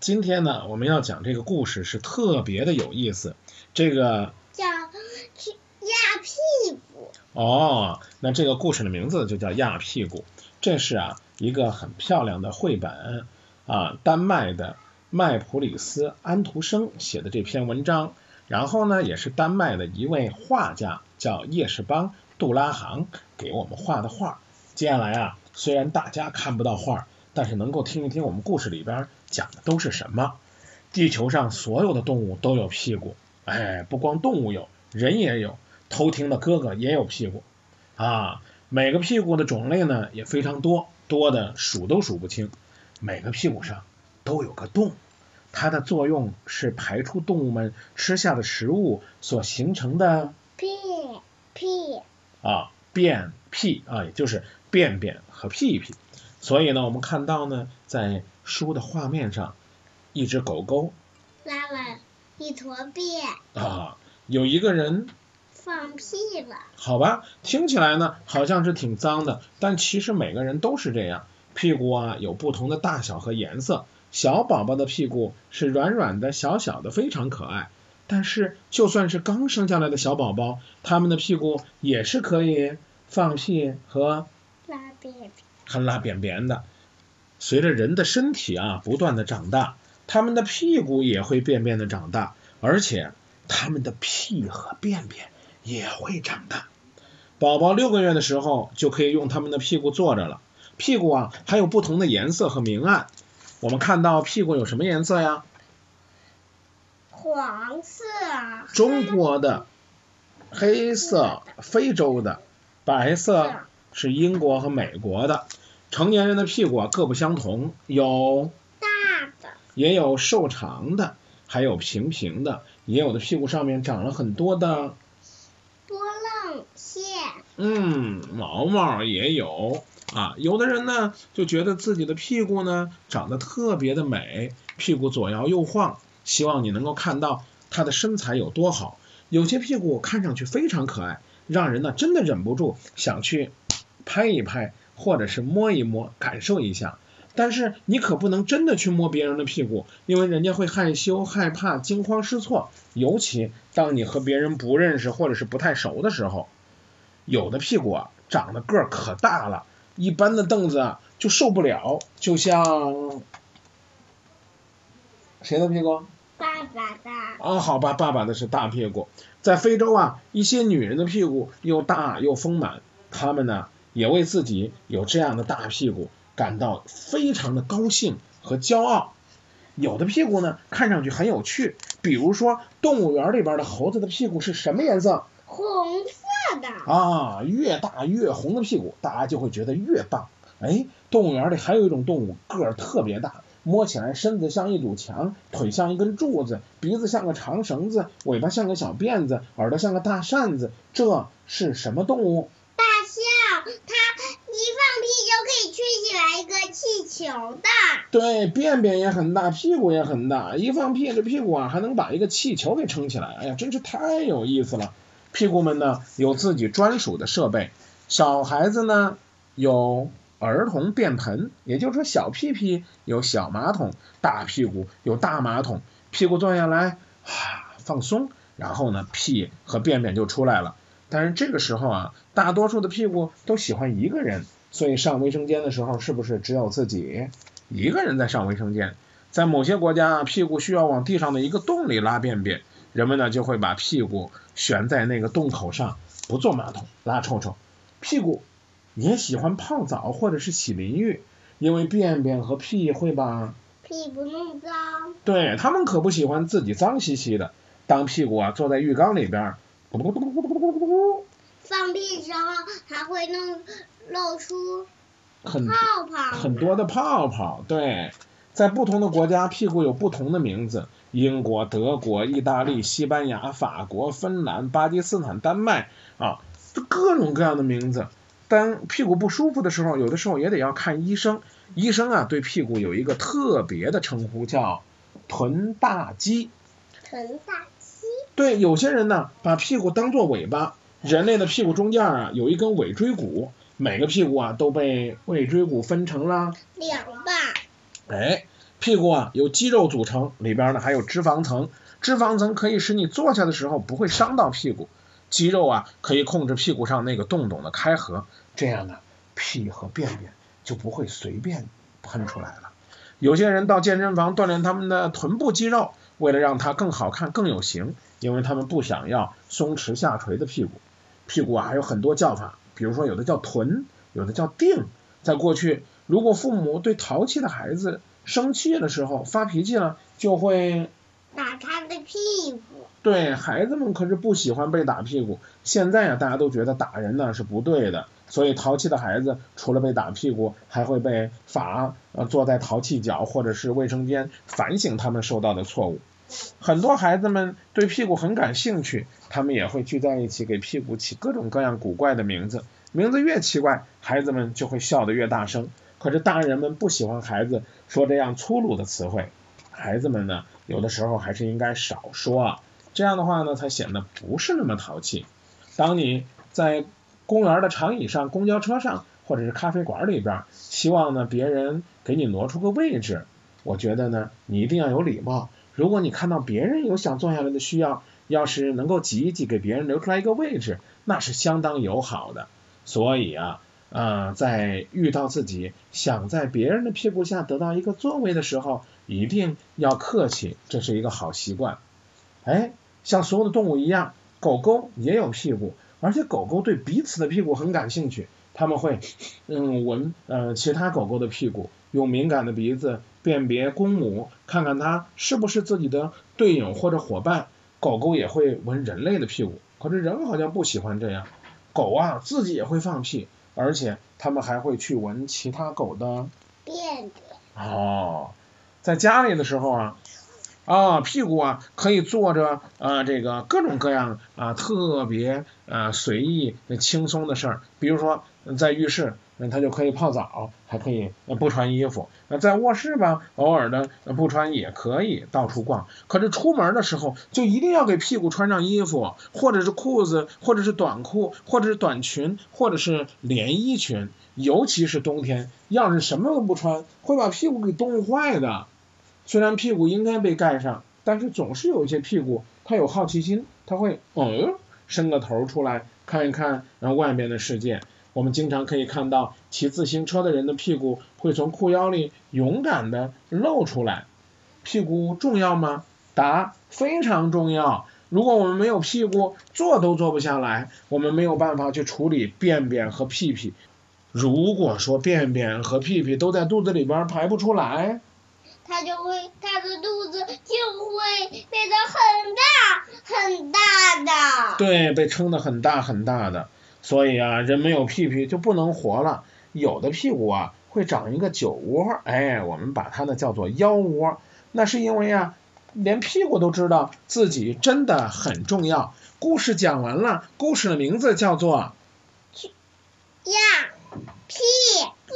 今天呢，我们要讲这个故事是特别的有意思。这个叫去压屁股。哦，那这个故事的名字就叫压屁股。这是啊一个很漂亮的绘本啊，丹麦的麦普里斯安徒生写的这篇文章。然后呢，也是丹麦的一位画家叫叶世邦杜拉杭给我们画的画。接下来啊，虽然大家看不到画，但是能够听一听我们故事里边讲的都是什么。地球上所有的动物都有屁股，哎，不光动物有，人也有。偷听的哥哥也有屁股啊，每个屁股的种类呢也非常多，多的数都数不清。每个屁股上都有个洞。它的作用是排出动物们吃下的食物所形成的屁屁啊便屁啊，也就是便便和屁屁。所以呢，我们看到呢，在书的画面上，一只狗狗拉了一坨便啊，有一个人放屁了。好吧，听起来呢好像是挺脏的，但其实每个人都是这样，屁股啊有不同的大小和颜色。小宝宝的屁股是软软的、小小的，非常可爱。但是，就算是刚生下来的小宝宝，他们的屁股也是可以放屁和拉便便。和拉扁扁的。随着人的身体啊不断的长大，他们的屁股也会变变的长大，而且他们的屁和便便也会长大。宝宝六个月的时候就可以用他们的屁股坐着了。屁股啊还有不同的颜色和明暗。我们看到屁股有什么颜色呀？黄色。中国的黑色，非洲的白色是英国和美国的。成年人的屁股啊各不相同，有大的，也有瘦长的，还有平平的，也有的屁股上面长了很多的波浪线。嗯，毛毛也有。啊，有的人呢就觉得自己的屁股呢长得特别的美，屁股左摇右晃，希望你能够看到他的身材有多好。有些屁股看上去非常可爱，让人呢真的忍不住想去拍一拍，或者是摸一摸，感受一下。但是你可不能真的去摸别人的屁股，因为人家会害羞、害怕、惊慌失措。尤其当你和别人不认识或者是不太熟的时候，有的屁股啊长得个儿可大了。一般的凳子啊就受不了，就像谁的屁股？爸爸的。啊，好吧，爸爸的是大屁股。在非洲啊，一些女人的屁股又大又丰满，她们呢也为自己有这样的大屁股感到非常的高兴和骄傲。有的屁股呢看上去很有趣，比如说动物园里边的猴子的屁股是什么颜色？红色的啊，越大越红的屁股，大家就会觉得越棒。哎，动物园里还有一种动物，个儿特别大，摸起来身子像一堵墙，腿像一根柱子，鼻子像个长绳子，尾巴像个小辫子，耳朵像个大扇子，这是什么动物？它一放屁就可以吹起来一个气球的。对，便便也很大，屁股也很大，一放屁这屁股啊还能把一个气球给撑起来，哎呀，真是太有意思了。屁股们呢有自己专属的设备，小孩子呢有儿童便盆，也就是说小屁屁有小马桶，大屁股有大马桶，屁股坐下来啊放松，然后呢屁和便便就出来了。但是这个时候啊，大多数的屁股都喜欢一个人，所以上卫生间的时候是不是只有自己一个人在上卫生间？在某些国家，屁股需要往地上的一个洞里拉便便。人们呢就会把屁股悬在那个洞口上，不坐马桶拉臭臭。屁股也喜欢泡澡或者是洗淋浴，因为便便和屁会把屁股弄脏。对他们可不喜欢自己脏兮兮的。当屁股啊坐在浴缸里边，放屁的时候还会弄露出很泡泡很多的泡泡。对，在不同的国家，屁股有不同的名字。英国、德国、意大利、西班牙、法国、芬兰、巴基斯坦、丹麦啊，这各种各样的名字。当屁股不舒服的时候，有的时候也得要看医生。医生啊，对屁股有一个特别的称呼，叫臀大肌。臀大肌。对，有些人呢，把屁股当做尾巴。人类的屁股中间啊，有一根尾椎骨，每个屁股啊都被尾椎骨分成了两半。哎。屁股啊由肌肉组成，里边呢还有脂肪层，脂肪层可以使你坐下的时候不会伤到屁股。肌肉啊可以控制屁股上那个洞洞的开合，这样呢屁和便便就不会随便喷出来了。有些人到健身房锻炼他们的臀部肌肉，为了让它更好看、更有型，因为他们不想要松弛下垂的屁股。屁股啊还有很多叫法，比如说有的叫臀，有的叫腚。在过去，如果父母对淘气的孩子生气的时候发脾气了，就会打他的屁股。对孩子们可是不喜欢被打屁股。现在啊，大家都觉得打人呢是不对的，所以淘气的孩子除了被打屁股，还会被罚呃坐在淘气角或者是卫生间反省他们受到的错误。很多孩子们对屁股很感兴趣，他们也会聚在一起给屁股起各种各样古怪的名字。名字越奇怪，孩子们就会笑得越大声。可是大人们不喜欢孩子说这样粗鲁的词汇，孩子们呢，有的时候还是应该少说啊。这样的话呢，才显得不是那么淘气。当你在公园的长椅上、公交车上或者是咖啡馆里边，希望呢别人给你挪出个位置，我觉得呢你一定要有礼貌。如果你看到别人有想坐下来的需要，要是能够挤一挤给别人留出来一个位置，那是相当友好的。所以啊，呃，在遇到自己想在别人的屁股下得到一个座位的时候，一定要客气，这是一个好习惯。哎，像所有的动物一样，狗狗也有屁股，而且狗狗对彼此的屁股很感兴趣，他们会嗯闻呃其他狗狗的屁股，用敏感的鼻子辨别公母，看看它是不是自己的队友或者伙伴。狗狗也会闻人类的屁股，可是人好像不喜欢这样。狗啊，自己也会放屁，而且它们还会去闻其他狗的便便。哦，在家里的时候啊，啊屁股啊可以坐着啊这个各种各样啊特别啊随意轻松的事儿，比如说在浴室。那他就可以泡澡，还可以不穿衣服。那在卧室吧，偶尔的不穿也可以到处逛。可是出门的时候，就一定要给屁股穿上衣服，或者是裤子，或者是短裤，或者是短裙，或者是连衣裙。尤其是冬天，要是什么都不穿，会把屁股给冻坏的。虽然屁股应该被盖上，但是总是有一些屁股，它有好奇心，它会嗯伸个头出来看一看外面的世界。我们经常可以看到骑自行车的人的屁股会从裤腰里勇敢的露出来。屁股重要吗？答：非常重要。如果我们没有屁股，坐都坐不下来。我们没有办法去处理便便和屁屁。如果说便便和屁屁都在肚子里边排不出来，它就会，它的肚子就会变得很大很大的。对，被撑得很大很大的。所以啊，人没有屁屁就不能活了。有的屁股啊会长一个酒窝，哎，我们把它呢叫做腰窝。那是因为啊，连屁股都知道自己真的很重要。故事讲完了，故事的名字叫做呀屁股。